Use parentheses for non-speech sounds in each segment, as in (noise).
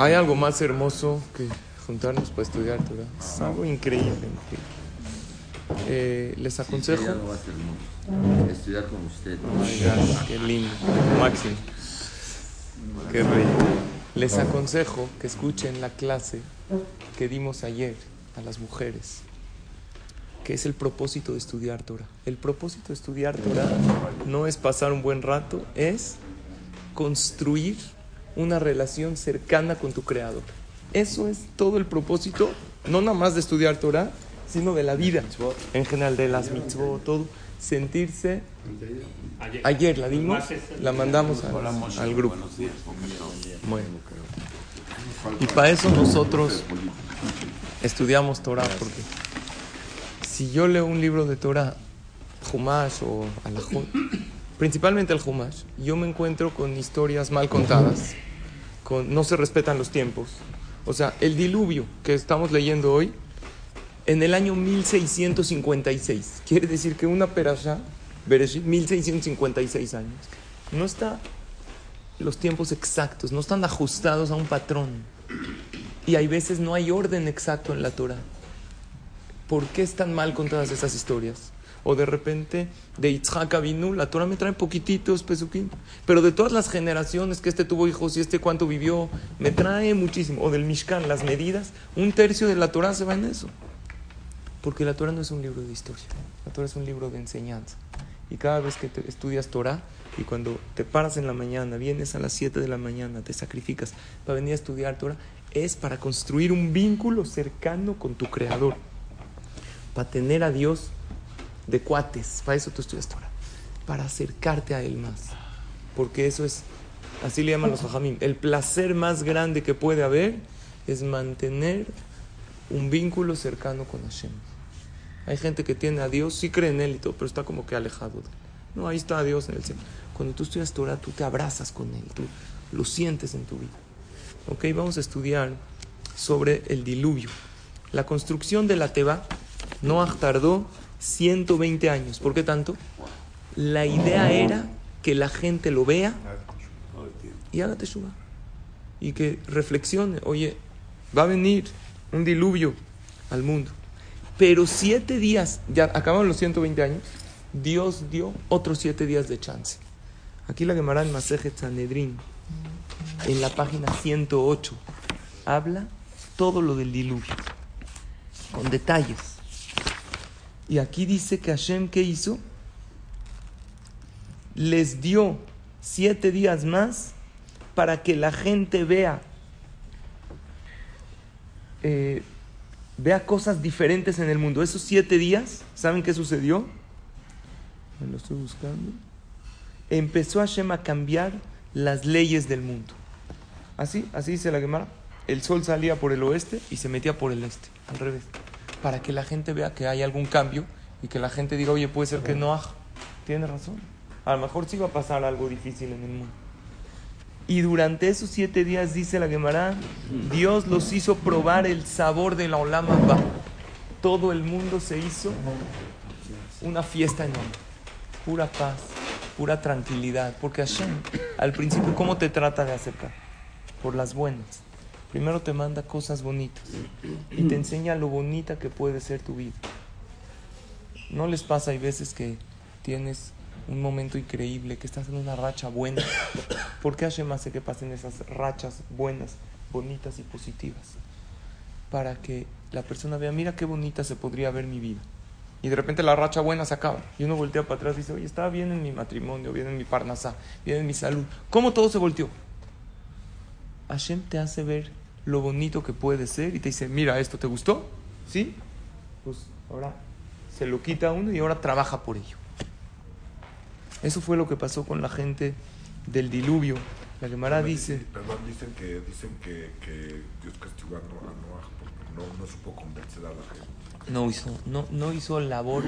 ¿Hay algo más hermoso que juntarnos para estudiar Torah? Es algo increíble. Eh, les aconsejo. Estudiar con usted. qué lindo, máximo. Qué rey. Les aconsejo que escuchen la clase que dimos ayer a las mujeres, que es el propósito de estudiar Torah. El propósito de estudiar Torah no es pasar un buen rato, es construir una relación cercana con tu creador. Eso es todo el propósito, no nada más de estudiar Torah, sino de la vida en general, de las mitzvot, todo. Sentirse. Ayer la dimos, la mandamos al grupo. Y para eso nosotros estudiamos Torah, porque si yo leo un libro de Torah, Humash o Alajot, principalmente el Humash, yo me encuentro con historias mal contadas, con, no se respetan los tiempos. O sea, el diluvio que estamos leyendo hoy, en el año 1656, quiere decir que una perasha, Bereshit, 1656 años, no está los tiempos exactos, no están ajustados a un patrón. Y hay veces no hay orden exacto en la Torah. ¿Por qué están mal contadas esas historias? O de repente, de Yitzhak Avinu, la Torah me trae poquititos pesuquín. Pero de todas las generaciones que este tuvo hijos y este cuánto vivió, me trae muchísimo. O del Mishkan, las medidas, un tercio de la Torah se va en eso. Porque la Torah no es un libro de historia, la Torah es un libro de enseñanza. Y cada vez que te estudias Torah y cuando te paras en la mañana, vienes a las 7 de la mañana, te sacrificas para venir a estudiar Torah, es para construir un vínculo cercano con tu Creador. Para tener a Dios de cuates. Para eso tú estudias Torah. Para acercarte a Él más. Porque eso es, así le llaman los hajamim, el placer más grande que puede haber es mantener un vínculo cercano con Hashem. Hay gente que tiene a Dios, sí cree en Él y todo, pero está como que alejado. No, ahí está Dios en el cielo. Cuando tú estudias Torah, tú te abrazas con Él, tú lo sientes en tu vida. Ok, vamos a estudiar sobre el diluvio. La construcción de la Teba, Noah tardó 120 años. ¿Por qué tanto? La idea era que la gente lo vea y haga teshuva. Y que reflexione, oye, va a venir un diluvio al mundo. Pero siete días, ya acabaron los 120 años, Dios dio otros siete días de chance. Aquí la Gemara en Masejet Sanedrin, en la página 108, habla todo lo del diluvio, con detalles. Y aquí dice que Hashem, ¿qué hizo? Les dio siete días más para que la gente vea, eh, vea cosas diferentes en el mundo. Esos siete días, ¿saben qué sucedió? Me lo estoy buscando. Empezó Hashem a cambiar las leyes del mundo. Así, así dice la Gemara. El sol salía por el oeste y se metía por el este, al revés. Para que la gente vea que hay algún cambio y que la gente diga, oye, puede ser que no tiene razón. A lo mejor sí va a pasar algo difícil en el mundo. Y durante esos siete días, dice la Gemara, Dios los hizo probar el sabor de la Olama Todo el mundo se hizo una fiesta enorme. Pura paz, pura tranquilidad. Porque Hashem, al principio, ¿cómo te trata de acercar? Por las buenas. Primero te manda cosas bonitas y te enseña lo bonita que puede ser tu vida. ¿No les pasa, hay veces que tienes un momento increíble, que estás en una racha buena? ¿Por qué Hashem hace que pasen esas rachas buenas, bonitas y positivas? Para que la persona vea, mira qué bonita se podría ver mi vida. Y de repente la racha buena se acaba. Y uno voltea para atrás y dice, oye, estaba bien en mi matrimonio, bien en mi parnasá, bien en mi salud. ¿Cómo todo se volteó? Hashem te hace ver lo bonito que puede ser y te dice, mira, esto te gustó, ¿sí? Pues ahora se lo quita a uno y ahora trabaja por ello. Eso fue lo que pasó con la gente del diluvio. La Gemara dice... Perdón, dicen que, dicen que, que Dios castigó a Noah porque no, no supo convencer a la gente. No hizo, no, no hizo labor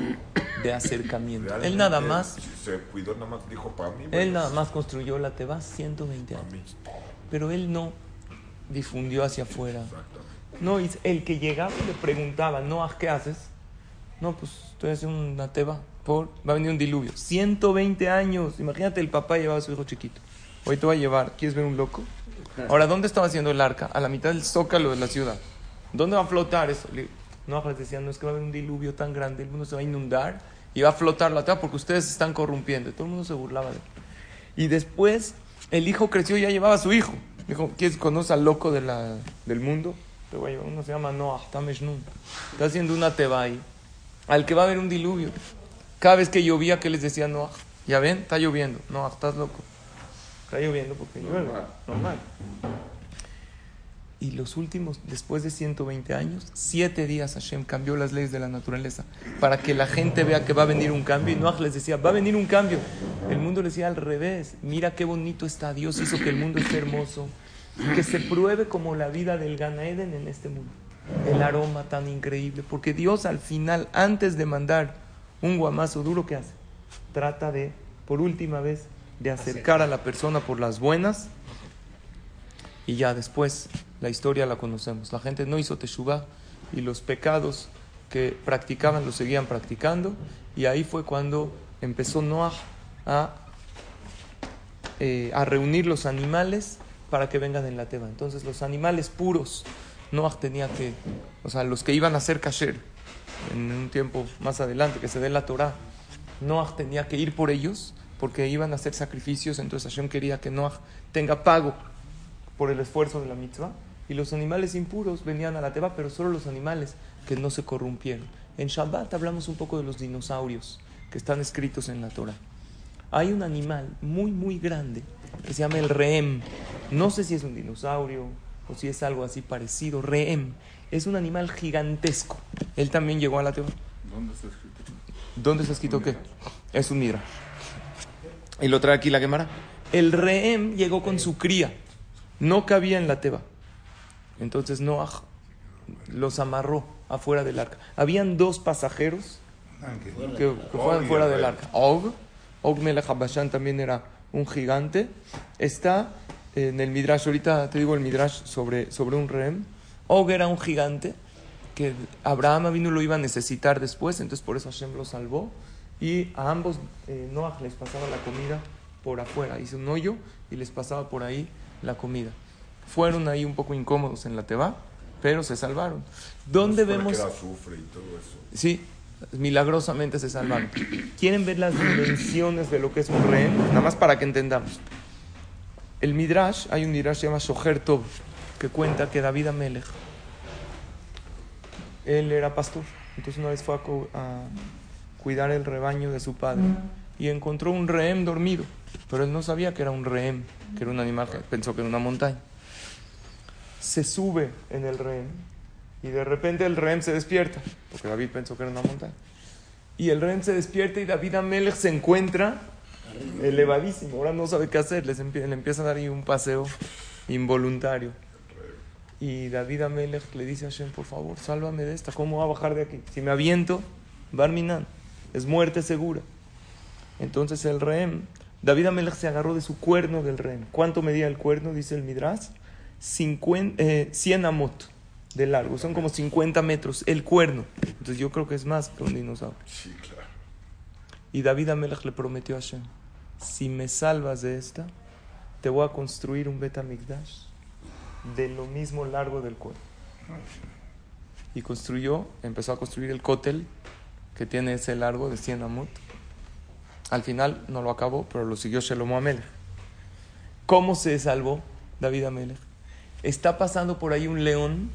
de acercamiento. Él nada más... Se cuidó, nada más dijo para mí. Él nada más construyó la Teba 120 años. Pero él no difundió hacia afuera. No, el que llegaba y le preguntaba, no, ¿qué haces? No, pues estoy haciendo una teba. Por, va a venir un diluvio. 120 años. Imagínate, el papá llevaba a su hijo chiquito. hoy te voy a llevar, ¿quieres ver un loco? Ahora, ¿dónde estaba haciendo el arca? A la mitad del zócalo de la ciudad. ¿Dónde va a flotar eso? No, decían, no es que va a haber un diluvio tan grande, el mundo se va a inundar y va a flotar la tierra porque ustedes se están corrompiendo. Y Todo el mundo se burlaba de él. Y después el hijo creció y ya llevaba a su hijo. Dijo, ¿quieres conocer al loco de la, del mundo? Te voy a llevar. Uno se llama Noah Tameshnun. Está haciendo una teba ahí. Al que va a haber un diluvio. Cada vez que llovía, ¿qué les decía Noah? Ya ven, está lloviendo. Noah, estás loco. Está lloviendo porque llueve. Normal. Normal. Y los últimos, después de 120 años, siete días Hashem cambió las leyes de la naturaleza para que la gente vea que va a venir un cambio. Y Noah les decía, va a venir un cambio. El mundo le decía al revés, mira qué bonito está, Dios hizo que el mundo esté hermoso. Que se pruebe como la vida del Gan Eden en este mundo. El aroma tan increíble. Porque Dios al final, antes de mandar un guamazo duro, ¿qué hace? Trata de, por última vez, de acercar a la persona por las buenas y ya después la historia la conocemos. La gente no hizo teshuvah y los pecados que practicaban los seguían practicando y ahí fue cuando empezó Noah a, eh, a reunir los animales para que vengan en la teba. Entonces los animales puros, Noah tenía que, o sea, los que iban a ser kasher en un tiempo más adelante, que se dé la Torah, Noah tenía que ir por ellos porque iban a hacer sacrificios, entonces Hashem quería que Noah tenga pago por el esfuerzo de la mitzvah. Y los animales impuros venían a la teba, pero solo los animales que no se corrompieron. En Shabbat hablamos un poco de los dinosaurios que están escritos en la Torah. Hay un animal muy, muy grande que se llama el rehem. No sé si es un dinosaurio o si es algo así parecido. Rehem es un animal gigantesco. Él también llegó a la teba. ¿Dónde está escrito? ¿Dónde está escrito qué? Es un midra. Y lo trae aquí la Gemara. El rehem llegó con su cría. No cabía en la teba. Entonces Noah los amarró afuera del arca. Habían dos pasajeros que, que fueron fuera el del arca. Og, Og Melech también era un gigante. Está en el Midrash, ahorita te digo el Midrash sobre, sobre un rehem. Og era un gigante que Abraham vino lo iba a necesitar después, entonces por eso Hashem lo salvó. Y a ambos eh, Noah les pasaba la comida por afuera. Hizo un hoyo y les pasaba por ahí la comida. Fueron ahí un poco incómodos en la Teba, pero se salvaron. ¿Dónde Porque vemos? era azufre y todo eso. Sí, milagrosamente se salvaron. ¿Quieren ver las dimensiones de lo que es un rehén? Nada más para que entendamos. El Midrash, hay un Midrash que se Shoher Tov, que cuenta que David Amelech, él era pastor. Entonces una vez fue a, a cuidar el rebaño de su padre y encontró un rehén dormido. Pero él no sabía que era un rehén, que era un animal, pensó que era una montaña. Se sube en el rehén y de repente el rehén se despierta, porque David pensó que era una montaña. Y el rehén se despierta y David Amelech se encuentra elevadísimo. Ahora no sabe qué hacer, les empie- le empieza a dar ahí un paseo involuntario. Y David Amelech le dice a Hashem, por favor, sálvame de esta. ¿Cómo va a bajar de aquí? Si me aviento, Barminan, es muerte segura. Entonces el rehén, David Amelech se agarró de su cuerno del rehén. ¿Cuánto medía el cuerno? Dice el Midrash. 50, eh, 100 amot de largo, son como 50 metros el cuerno. Entonces yo creo que es más que un dinosaurio. Sí, claro. Y David Amelech le prometió a Hashem, si me salvas de esta, te voy a construir un Betamigdash de lo mismo largo del cuerno. Y construyó, empezó a construir el cótel que tiene ese largo de 100 amot. Al final no lo acabó, pero lo siguió Shelomo Amelech. ¿Cómo se salvó David Amelech? Está pasando por ahí un león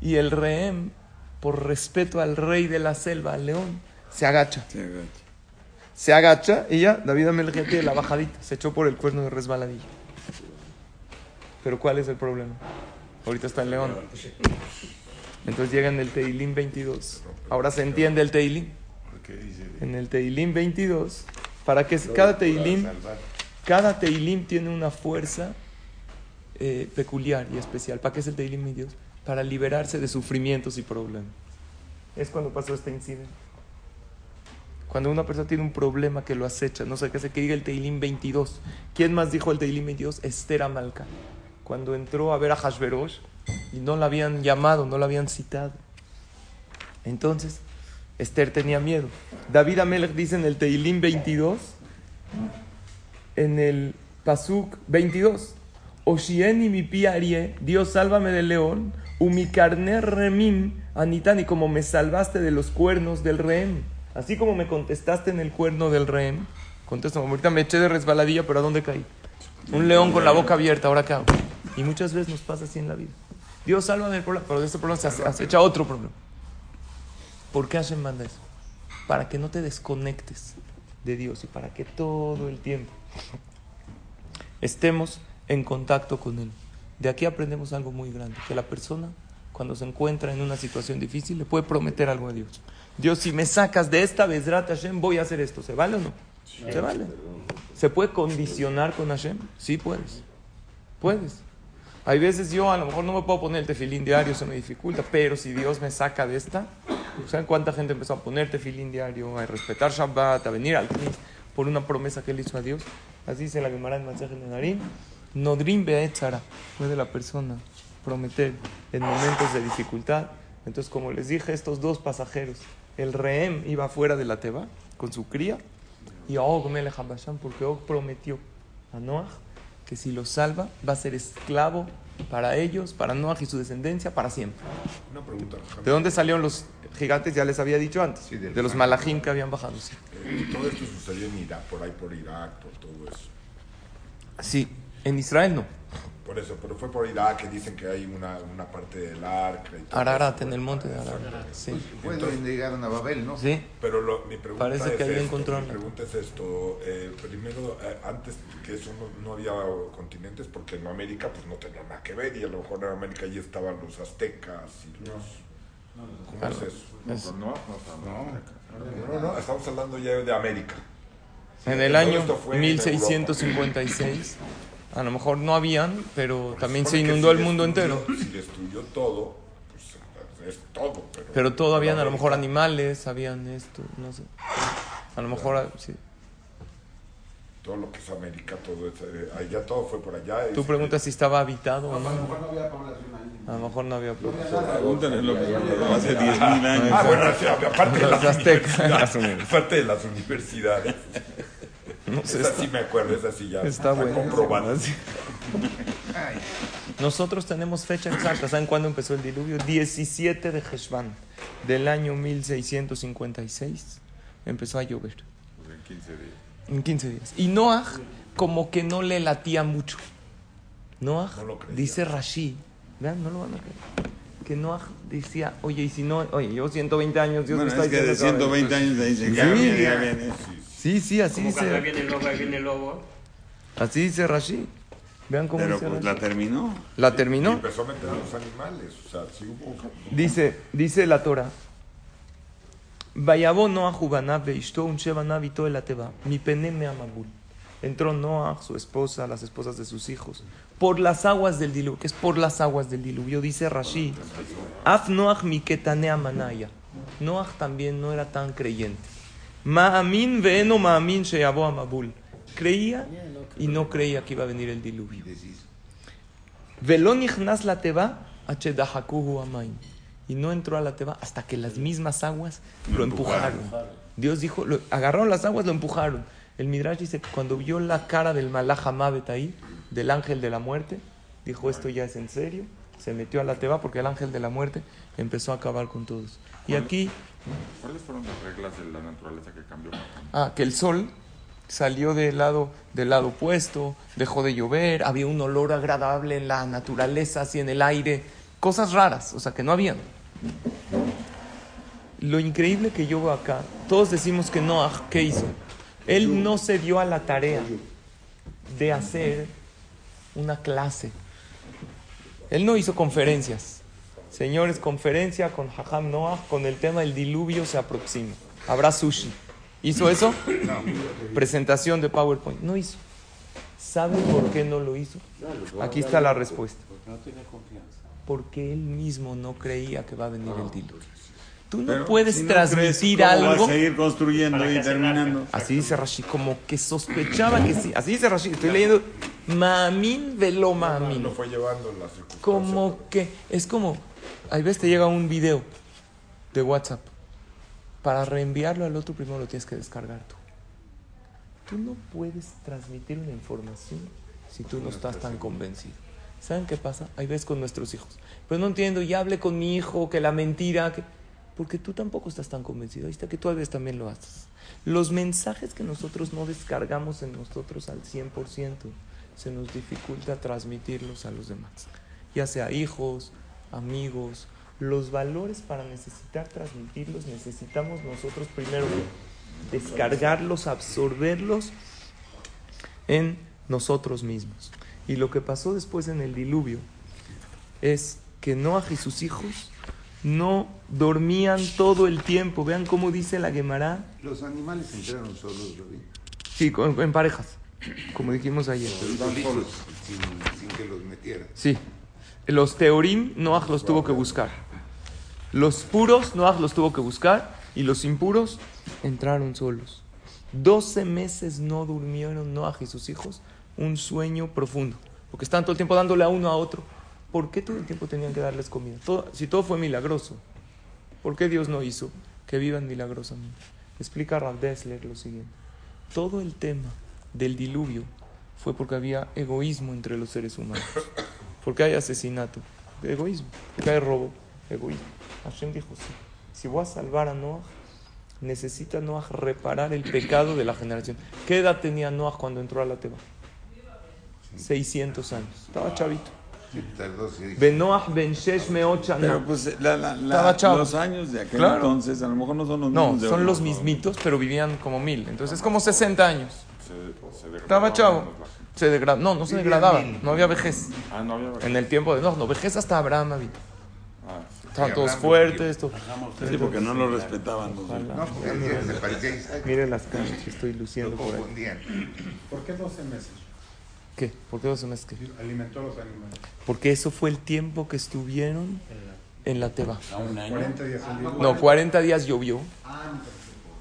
y el rehén, por respeto al rey de la selva, al león, se agacha. Se agacha y ya, David tiene la bajadita, se echó por el cuerno de resbaladilla. Pero ¿cuál es el problema? Ahorita está el león. Entonces llega en el Teilim 22. Ahora se entiende el Teilim. ¿Qué dice? En el Teilim 22, para que cada Teilim, cada Teilim tiene una fuerza eh, peculiar y especial. ¿Para qué es el Teilim 22? Para liberarse de sufrimientos y problemas. Es cuando pasó este incidente. Cuando una persona tiene un problema que lo acecha, no sé qué hace, que diga el Teilim 22. ¿Quién más dijo el Teilim 22? Esther Amalca. Cuando entró a ver a Hashverosh y no la habían llamado, no la habían citado. Entonces, Esther tenía miedo. David Amelech dice en el Teilim 22, en el Pasuk 22. Oshieni mi piarie, Dios sálvame del león, umi carne remim anitani, como me salvaste de los cuernos del rehén. Así como me contestaste en el cuerno del rehén, contéstame, ahorita me eché de resbaladilla, pero ¿a dónde caí? Un león con la boca abierta, ¿ahora qué hago? Y muchas veces nos pasa así en la vida. Dios sálvame del problema, pero de este problema se acecha otro problema. ¿Por qué Hashem manda eso? Para que no te desconectes de Dios y para que todo el tiempo estemos en contacto con Él. De aquí aprendemos algo muy grande, que la persona cuando se encuentra en una situación difícil le puede prometer algo a Dios. Dios, si me sacas de esta vez, Hashem, voy a hacer esto. ¿Se vale o no? Se vale. ¿Se puede condicionar con Hashem? Sí puedes. Puedes. Hay veces yo a lo mejor no me puedo poner el tefilín diario, eso me dificulta, pero si Dios me saca de esta, ¿saben cuánta gente empezó a poner tefilín diario, a respetar Shabbat, a venir al por una promesa que él hizo a Dios? Así dice la Gemara en Masejet Nedarim, Nodrim Beetzara, puede la persona prometer en momentos de dificultad. Entonces, como les dije, estos dos pasajeros, el Rehem iba fuera de la Teba con su cría y Og Melech porque Og prometió a Noah que si los salva va a ser esclavo para ellos, para Noah y su descendencia, para siempre. Una pregunta. ¿De dónde salieron los gigantes? Ya les había dicho antes. Sí, de los malajim que habían bajado. Sí. Eh, todo esto sucedió en Irak, por ahí por Irak, por todo eso. Sí, en Israel no. Por eso, pero fue por Irak que dicen que hay una, una parte del arca y todo Ararat, eso. en el monte de Ararat. Sí. Fue donde llegaron a Babel, ¿no? Sí. Pero lo- mi pregunta Parece es que ahí esto, encontraron. Mi pregunta es esto. eh, primero, eh, antes que eso no, no había continentes, porque en América pues no tenía nada que ver y a lo mejor en América allí estaban los aztecas y los... ¿Cómo es eso? Es- No, no, No, no, estamos hablando ya de América. En el año esto fue en 1656, a lo mejor no habían, pero también se que inundó si el mundo destruyó- entero. Si destruyó todo, pues es todo. Pero, Pero todo habían a lo mejor animales, habían esto, no sé. A lo mejor, sí. Todo lo que es América, todo eso, eh, allá todo fue por allá. Tú preguntas si estaba habitado o no. A lo mejor no había población. Pregúntale lo que pasó hace 10.000 años. Ah, bueno, sí, aparte de las aztecas. universidades. Aparte de las universidades. (laughs) No sé, Esa sí me acuerdo, esa sí ya está bueno. comprobada. Nosotros tenemos fecha exacta. ¿Saben cuándo empezó el diluvio? 17 de Heshvan del año 1656 empezó a llover. Pues en 15 días. En 15 días. Y Noah como que no le latía mucho. Noah No dice Rashi, vean, no lo van a creer. Que Noah decía, oye, y si no, oye, yo 120 años, Dios Bueno, me está es que de diciendo va a 120 años le dicen, ya viene, ya viene. Sí, sí, así Como cuando dice. viene el lobo, ahí viene el lobo. Así dice Rashi. Vean cómo Pero dice pues Rashi. la terminó. La Y terminó. empezó a meter a los animales. O sea, sí hubo. Dice, dice la Torah. Vayabó Noah Jubanab Beishto un Shebanab y todo el Ateba. Mi pene me amabul. Entró Noah, su esposa, las esposas de sus hijos, por las aguas del diluvio. que es por las aguas del diluvio? Dice Rashi. Af Noach mi ketane amanaya. Noah también no era tan creyente. Ma'amin ve'eno ma'amin sheyabo amabul. Creía y no creía que iba a venir el diluvio. Veló nichnas la teba achedahakuhu amain. Y no entró a la teba hasta que las mismas aguas lo empujaron. Dios dijo, lo- agarraron las aguas, lo empujaron. El Midrash dice que cuando vio la cara del Malach Hamabet ahí, del ángel de la muerte, dijo, esto ya es en serio. Se metió a la teba porque el ángel de la muerte empezó a acabar con todos. Y aquí, ¿Cuáles fueron las reglas de la naturaleza que cambió? ah, que el sol salió del lado, del lado opuesto, dejó de llover, había un olor agradable en la naturaleza, así en el aire, cosas raras, o sea, que no habían. Lo increíble que yo veo acá, todos decimos que Noah, ¿qué hizo? Él no se dio a la tarea de hacer una clase. Él no hizo conferencias. Señores, conferencia con Jajam Noah con el tema del diluvio se aproxima. Habrá sushi. ¿Hizo eso? Presentación de PowerPoint. No hizo. ¿Saben por qué no lo hizo? Aquí está la respuesta. Porque él mismo no creía que va a venir el diluvio. Tú no Pero puedes si no transmitir crees, ¿cómo algo. a seguir construyendo y terminando. Así dice Rashi, como que sospechaba que sí. Así dice Rashi, estoy leyendo. Mamin velo mamin. Lo fue llevando la circunstancia. Como que, es como, hay veces te llega un video de WhatsApp. Para reenviarlo al otro, primero lo tienes que descargar tú. tú no puedes transmitir una información si tú no estás tan convencido. ¿Saben qué pasa? Hay veces con nuestros hijos. Pero no entiendo, ya hablé con mi hijo, que la mentira, que... porque tú tampoco estás tan convencido. Ahí está que tú a veces también lo haces. Los mensajes que nosotros no descargamos en nosotros al 100%, se nos dificulta transmitirlos a los demás. Ya sea hijos, amigos, los valores para necesitar transmitirlos necesitamos nosotros primero descargarlos, absorberlos en nosotros mismos. Y lo que pasó después en el diluvio es que Noah y sus hijos no dormían todo el tiempo. Vean cómo dice la Gemara. Los animales entraron solos, Rabí. Sí, con- en parejas, como dijimos ayer. Solitos, sin, sin que los metieran. Sí. Los teorim, Noah los tuvo que buscar. Los puros, Noah los tuvo que buscar. Y los impuros entraron solos. Doce meses no durmieron Noah y sus hijos un sueño profundo. Porque están todo el tiempo dándole a uno a otro. ¿Por qué todo el tiempo tenían que darles comida? Todo- si todo fue milagroso, ¿por qué Dios no hizo que vivan milagrosamente? Explica Rav Dessler lo siguiente. Todo el tema del diluvio fue porque había egoísmo entre los seres humanos. Porque hay asesinato, egoísmo. Porque hay robo, egoísmo. Hashem dijo, sí, si voy a salvar a Noah, necesita Noah reparar el pecado de la generación. ¿Qué edad tenía Noah cuando entró a la Teba? 600 años. Estaba chavito. Seis- Ben Shesh. Pero pues la- la- la- Estaba chavo. los años de aquel Claro. entonces a lo mejor no son los No, mismos de son los ¿no? mismitos, pero vivían como mil. Entonces es como 60 años. Se- se degradaba Estaba chavo. Se degra- No, no se degradaba. No había vejez. Ah, no había En el tiempo de Noah, no, vejez hasta Abraham había. Ah, sí. Estaban todos fuertes. todo. Sí, porque no lo respetaban. No, porque decían, se parecía. Miren las caras que estoy luciendo por ahí. confundían. ¿Por qué 12 meses? ¿Qué? ¿Por qué dos meses qué? Alimentó a los animales. Porque eso fue el tiempo que estuvieron en la Teba. 40 días al día. No, 40 días llovió.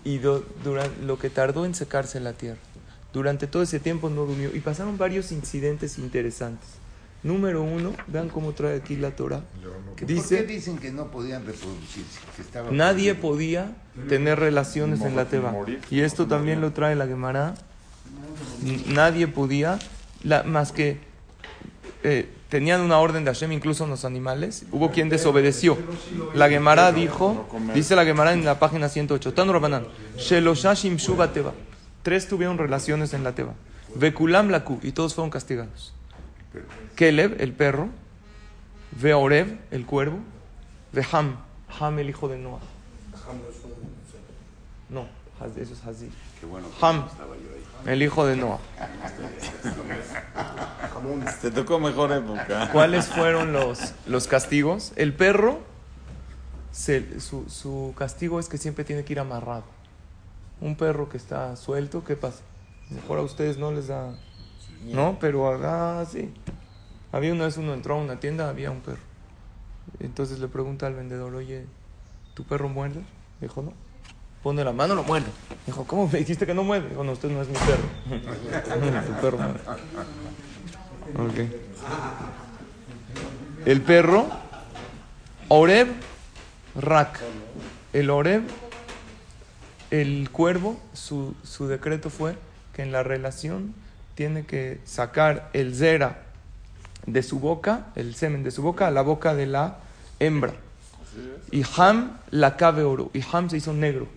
Y do- durante lo que tardó en secarse la tierra. Durante todo ese tiempo no durmió. Y pasaron varios incidentes interesantes. Número uno, vean cómo trae aquí la Torah. Que ¿Por qué dice, dicen que no podían reproducirse? Que estaba nadie podía tener relaciones en la Teba. Y esto también lo trae la Gemara. Nadie podía, la- más que eh, tenían una orden de Hashem, incluso los animales. Hubo quien desobedeció. La Gemara dijo, dice la Gemara en la página 108, Tanu Rabanan, Sheloshashim Shuba Teba. Tres tuvieron relaciones en la Teba. Vekulam Laku, y todos fueron castigados. Keleb, el perro. Veorev, el cuervo. Veham, Ham, el hijo de Noah. No, eso es Hazir. Ham, el hijo de Noah. Te tocó mejor época. ¿Cuáles fueron los, los castigos? El perro, se- su, su castigo es que siempre tiene que ir amarrado. Un perro que está suelto, ¿qué pasa? Mejor a ustedes no les da... No, pero acá sí. Había una vez uno entró a una tienda, había un perro. Entonces le pregunta al vendedor, oye, ¿tu perro muerde? Dijo, no. Pone la mano, lo muerde. Dijo, ¿cómo me dijiste que no muerde? Dijo, no, usted no es mi perro. (laughs) tu perro muerde. Ok. El perro, Oreb, Rak. El Oreb, el cuervo, su, su decreto fue que en la relación tiene que sacar el zera de su boca, el semen de su boca, a la boca de la hembra. Y Ham la cabe oro. Y Ham se hizo negro.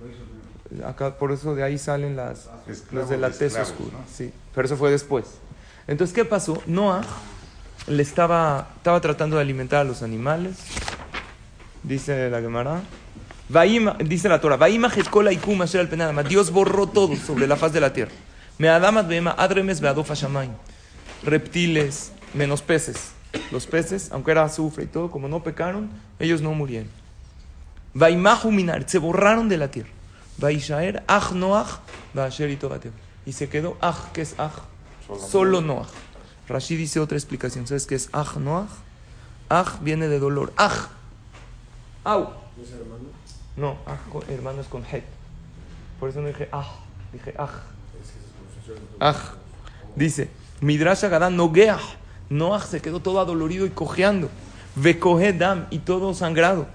Acá, por eso de ahí salen las, los de la tez oscura. ¿no? Sí, pero eso fue después. Entonces, ¿qué pasó? Noah le estaba, estaba tratando de alimentar a los animales. Dice la Gemara. Vaima- dice la Torah, Jetkola y Kuma al Penadama. Dios borró todo sobre la faz de la tierra. Me adamat beema adremes beadofa. Reptiles, menos peces. Los peces, aunque era azufre y todo, como no pecaron, ellos no murieron. Vaimahu minar, se borraron de la tierra. Vaishaer ach noach vaasher batev. Y se quedó ach, que es ach, solo noach. Rashi dice otra explicación. ¿Sabes qué es ach noach? Ach viene de dolor. Ach. Au. No, ach, con- hermano es con het. Por eso no dije ah, dije aj. Aj. Dice, Midrash Agadán nogeah. Noach se quedó todo adolorido y cojeando. Vekohe dam y todo sangrado.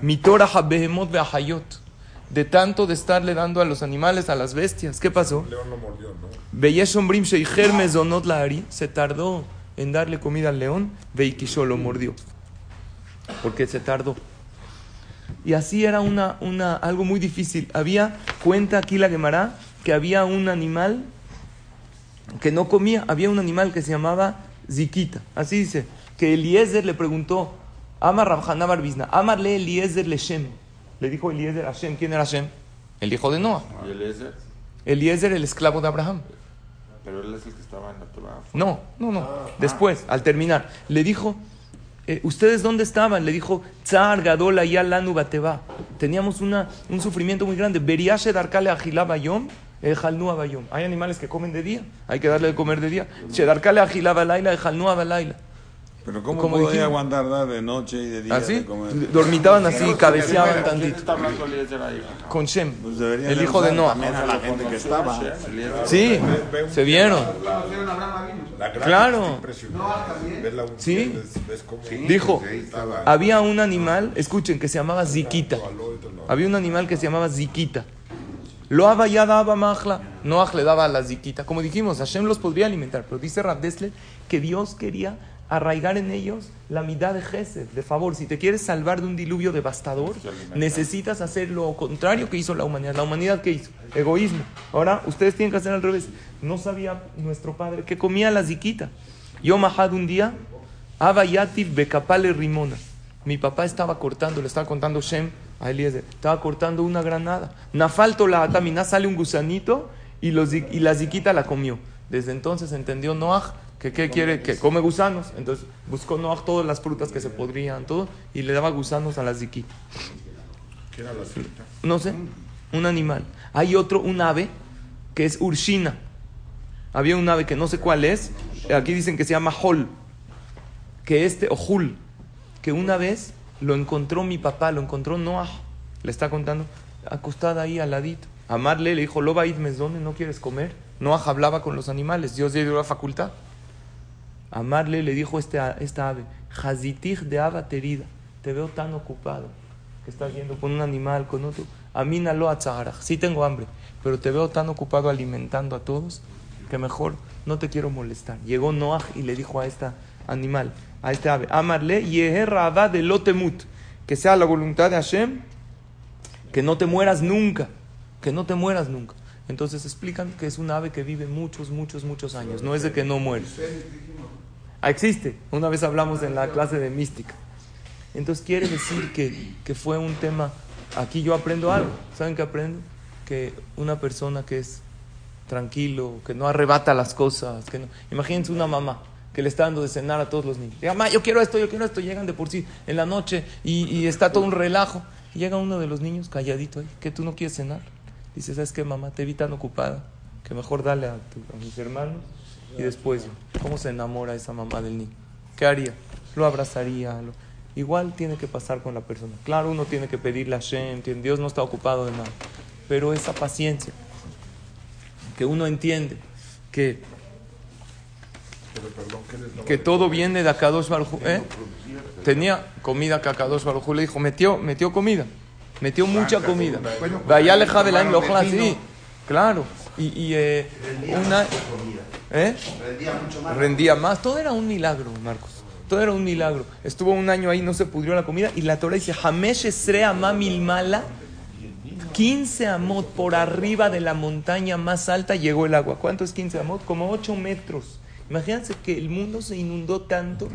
Mitora habehemot beahayot. de tanto de estarle dando a los animales, a las bestias. ¿Qué pasó? León lo mordió, ¿no? Se tardó en darle comida al león, Veikisho lo mordió. Porque se tardó. Y así era una, una, algo muy difícil. Había, cuenta aquí la Gemara, que había un animal que no comía, había un animal que se llamaba Ziquita. Así dice, que Eliezer le preguntó, Amar Rabhaná Barbizna, Amarle Eliezer le Shem. Le dijo Eliezer a Shem, ¿quién era Shem? El hijo de Noah. ¿Y Eliezer? Eliezer, el esclavo de Abraham. Pero él es el que estaba en la Torah. No, no, no. Después, al terminar, le dijo, eh, ¿ustedes dónde estaban? Le dijo, Tsar Gadola ya lanu bateba. Teníamos una, un sufrimiento muy grande. Beriashe darkale agilaba yom, ejalnua bayom. Hay animales que comen de día, hay que darle de comer de día. Shedarkale agilaba laila, ejalnua balaila. Pero ¿cómo Como podía dijimos. aguantar dar de noche y de día? ¿Así? de comer? Dormitaban así, cabeceaban ¿Quién tantito. está hablando Eliezer ahí? Con Shem, Pues el de hijo de Noah. También a la gente que estaba. Sí, se vieron. La Claro. Sí. Dijo, había un animal, escuchen, que se llamaba Ziquita. de Había un animal que se llamaba Ziquita. Lo haba ya daba Mahla. Noah le daba a la Ziquita. Como dijimos, Hashem los podría alimentar. Pero dice Rabdesle que Dios quería arraigar en ellos la mitad de Gesed, de favor. Si te quieres salvar de un diluvio devastador, necesitas hacer lo contrario que hizo la humanidad. La humanidad que hizo? Egoísmo. Ahora ustedes tienen que hacer al revés. No sabía nuestro padre que comía la Ziquita. Yo Mahad un día, Abba Yativ Bekapale Rimona. Mi papá estaba cortando, le estaba contando Shem a Eliezer, estaba cortando una granada. Nafalto la atamina, sale un gusanito y, los, y la ziquita la comió. Desde entonces entendió Noah que qué quiere, que come gusanos. Entonces buscó Noah todas las frutas que se podrían, todo, y le daba gusanos a la ziquita. ¿Qué era la cita? No sé, un animal. Hay otro, un ave, que es Urshina. Había un ave que no sé cuál es, aquí dicen que se llama Hol, que este, o Hul, que una vez lo encontró mi papá, lo encontró Noah, le está contando, acostada ahí al ladito. Amarle le dijo, Loba id mezone, ¿no quieres comer? Noah hablaba con los animales, Dios le dio la facultad. Amarle le dijo este, esta ave, Hazitij de ava terida, te veo tan ocupado que estás yendo con un animal, con otro. A mí no a Tzaharaj, sí tengo hambre, pero te veo tan ocupado alimentando a todos que mejor no te quiero molestar. Llegó Noah y le dijo a este animal, a este ave, Amarle, Yeher Rabá de Lotemut, que sea la voluntad de Hashem, que no te mueras nunca, que no te mueras nunca. Entonces explican que es un ave que vive muchos, muchos, muchos años, no es de que no muere. Ah, existe, una vez hablamos en la clase de mística. Entonces quiere decir que, que fue un tema, aquí yo aprendo algo, ¿saben qué aprendo? Que una persona que es tranquilo, que no arrebata las cosas, que no... Imagínense una mamá que le está dando de cenar a todos los niños. Diga, mamá, yo quiero esto, yo quiero esto, llegan de por sí en la noche y, está todo un relajo. Llega uno de los niños calladito ahí, que tú no quieres cenar. Dice, ¿sabes qué, mamá? Te vi tan ocupada que mejor dale a, tu- a mis hermanos y después. ¿Cómo se enamora esa mamá del niño? ¿Qué haría? Lo abrazaría. lo- Igual tiene que pasar con la persona. Claro, uno tiene que pedirle a Shem, Dios no está ocupado de nada. Pero esa paciencia, que uno entiende que, Pero perdón, ¿qué les daba que todo viene de Akadosh Baruj ¿eh? Tenía comida que Akadosh Baruj le dijo, metió, metió comida, metió mucha comida. Vaya leja de la claro. Y, y, eh, una, ¿eh? rendía más. Todo era un milagro, Marcos. Todo era un milagro. Estuvo un año ahí, no se pudrió la comida. Y la Torah dice, Hamesh Esre Amamil Mala, 15 amot por arriba de la montaña más alta llegó el agua. ¿Cuánto es 15 amot? Como 8 metros. Imagínense que el mundo se inundó tanto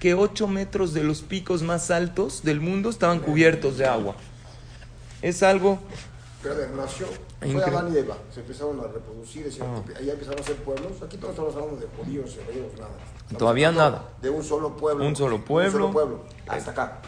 que 8 metros de los picos más altos del mundo estaban cubiertos de agua. Es algo Pero de nació, fue. Adán y Eva, se empezaron a reproducir, decían Ah. que allá empezaron a ser pueblos. Aquí todos estamos hablando de judíos, hebreos, nada. Estamos Todavía nada. De un solo pueblo. Un solo pueblo. Un solo pueblo. Hasta acá.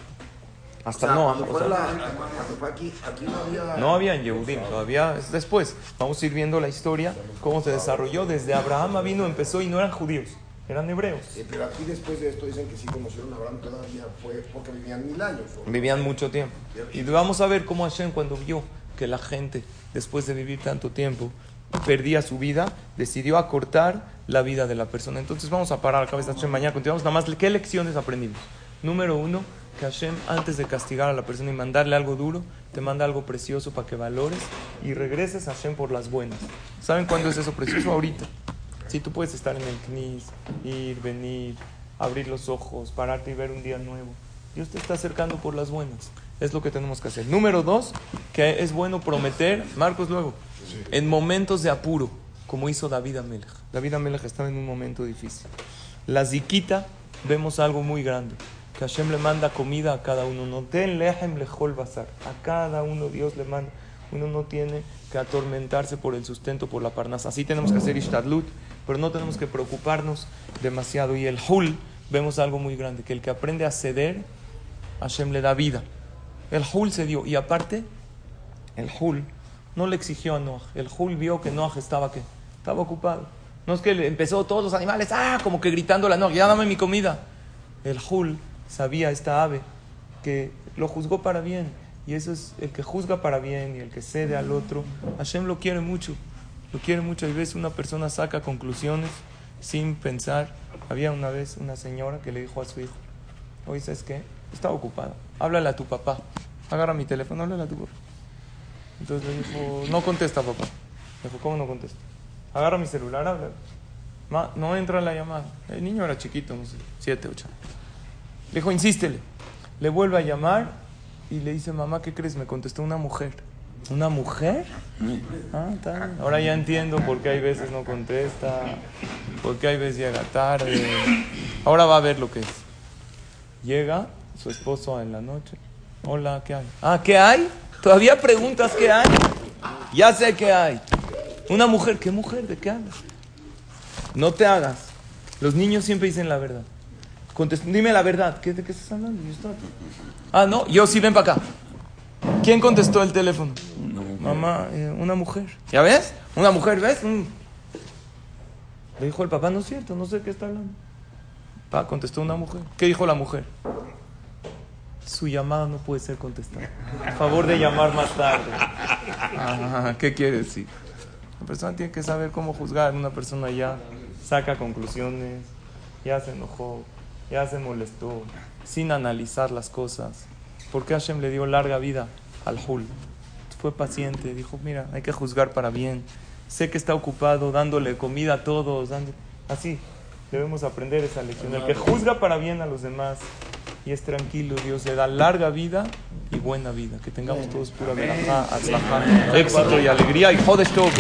hasta O sea, no. cuando o fue sea, la- cuando fue aquí, aquí no había. No había en Yehudim, todavía es después. Vamos a ir viendo la historia, cómo se desarrolló. Desde Abraham vino, empezó y no eran judíos, eran hebreos. Eh, pero aquí después de esto dicen que sí conocieron a Abraham todavía, fue porque vivían mil años. ¿o? Vivían mucho tiempo. Y vamos a ver cómo Hashem cuando vio que la gente, después de vivir tanto tiempo, perdía su vida, decidió acortar la vida de la persona. Entonces vamos a parar la cabeza Hashem mañana. Continuamos nada más. ¿Qué lecciones aprendimos? Número uno, que Hashem, antes de castigar a la persona y mandarle algo duro, te manda algo precioso para que valores y regreses a Hashem por las buenas. ¿Saben cuándo es eso precioso? Ahorita. Si tú puedes estar en el knis, ir, venir, abrir los ojos, pararte y ver un día nuevo. Dios te está acercando por las buenas. Es lo que tenemos que hacer. Número dos, que es bueno prometer, Marcos luego, en momentos de apuro, como hizo David Amelech. David Amelech estaba en un momento difícil. La ziquita, vemos algo muy grande. Que Hashem le manda comida a cada uno. No ten lehem lejol bazar. A cada uno Dios le manda. Uno no tiene que atormentarse por el sustento, por la parnasa. Así tenemos que hacer ishtadlut, pero no tenemos que preocuparnos demasiado. Y el hul, vemos algo muy grande. Que el que aprende a ceder, Hashem le da vida. El hul se dio. Y aparte, el hul no le exigió a Noah. El hul vio que Noah estaba. Estaba ocupado. No es que le empezó todos los animales, ah, como que gritando a Noah, ya dame mi comida. El hul sabía, esta ave, que lo juzgó para bien. Y eso es el que juzga para bien y el que cede al otro. Hashem lo quiere mucho. Lo quiere mucho. Y veces una persona saca conclusiones sin pensar. Había una vez una señora que le dijo a su hijo, oye, ¿sabes qué? Estaba ocupado. Háblale a tu papá. Agarra mi teléfono, háblale a tu papá. Entonces le dijo, no contesta papá. Le dijo, ¿cómo no contesta? Agarra mi celular, habla. Ma, no entra la llamada. El niño era chiquito, no sé, siete, ocho. Le dijo, insístele. Le vuelve a llamar y le dice, mamá, ¿qué crees? Me contestó una mujer. ¿Una mujer? Ah. Ahora ya entiendo por qué hay veces no contesta, por qué hay veces llega tarde. Ahora va a ver lo que es. Llega su esposo en la noche. Hola, ¿qué hay? Ah, ¿qué hay? Todavía preguntas qué hay. Ya sé qué hay. Una mujer, ¿qué mujer? ¿De qué hablas? No te hagas. Los niños siempre dicen la verdad. Contest dime la verdad. ¿Qué, ¿De qué estás hablando? Ah, no, yo sí, ven para acá. ¿Quién contestó el teléfono? Mamá, eh, una mujer. ¿Ya ves? Una mujer, ¿ves? Mm. Le dijo el papá, no es cierto, no sé qué está hablando. Pa, contestó una mujer. ¿Qué dijo la mujer? Su llamada no puede ser contestada. A favor de llamar más tarde. Ah, ¿Qué quiere decir? La persona tiene que saber cómo juzgar. Una persona ya saca conclusiones, ya se enojó, ya se molestó, sin analizar las cosas. ¿Por qué Hashem le dio larga vida al Hul? Fue paciente, dijo, mira, hay que juzgar para bien. Sé que está ocupado dándole comida a todos, dando... así. Debemos aprender esa lección. El que juzga para bien a los demás y es tranquilo, Dios le da larga vida y buena vida. Que tengamos todos pura verajá, éxito y alegría y jodes todo.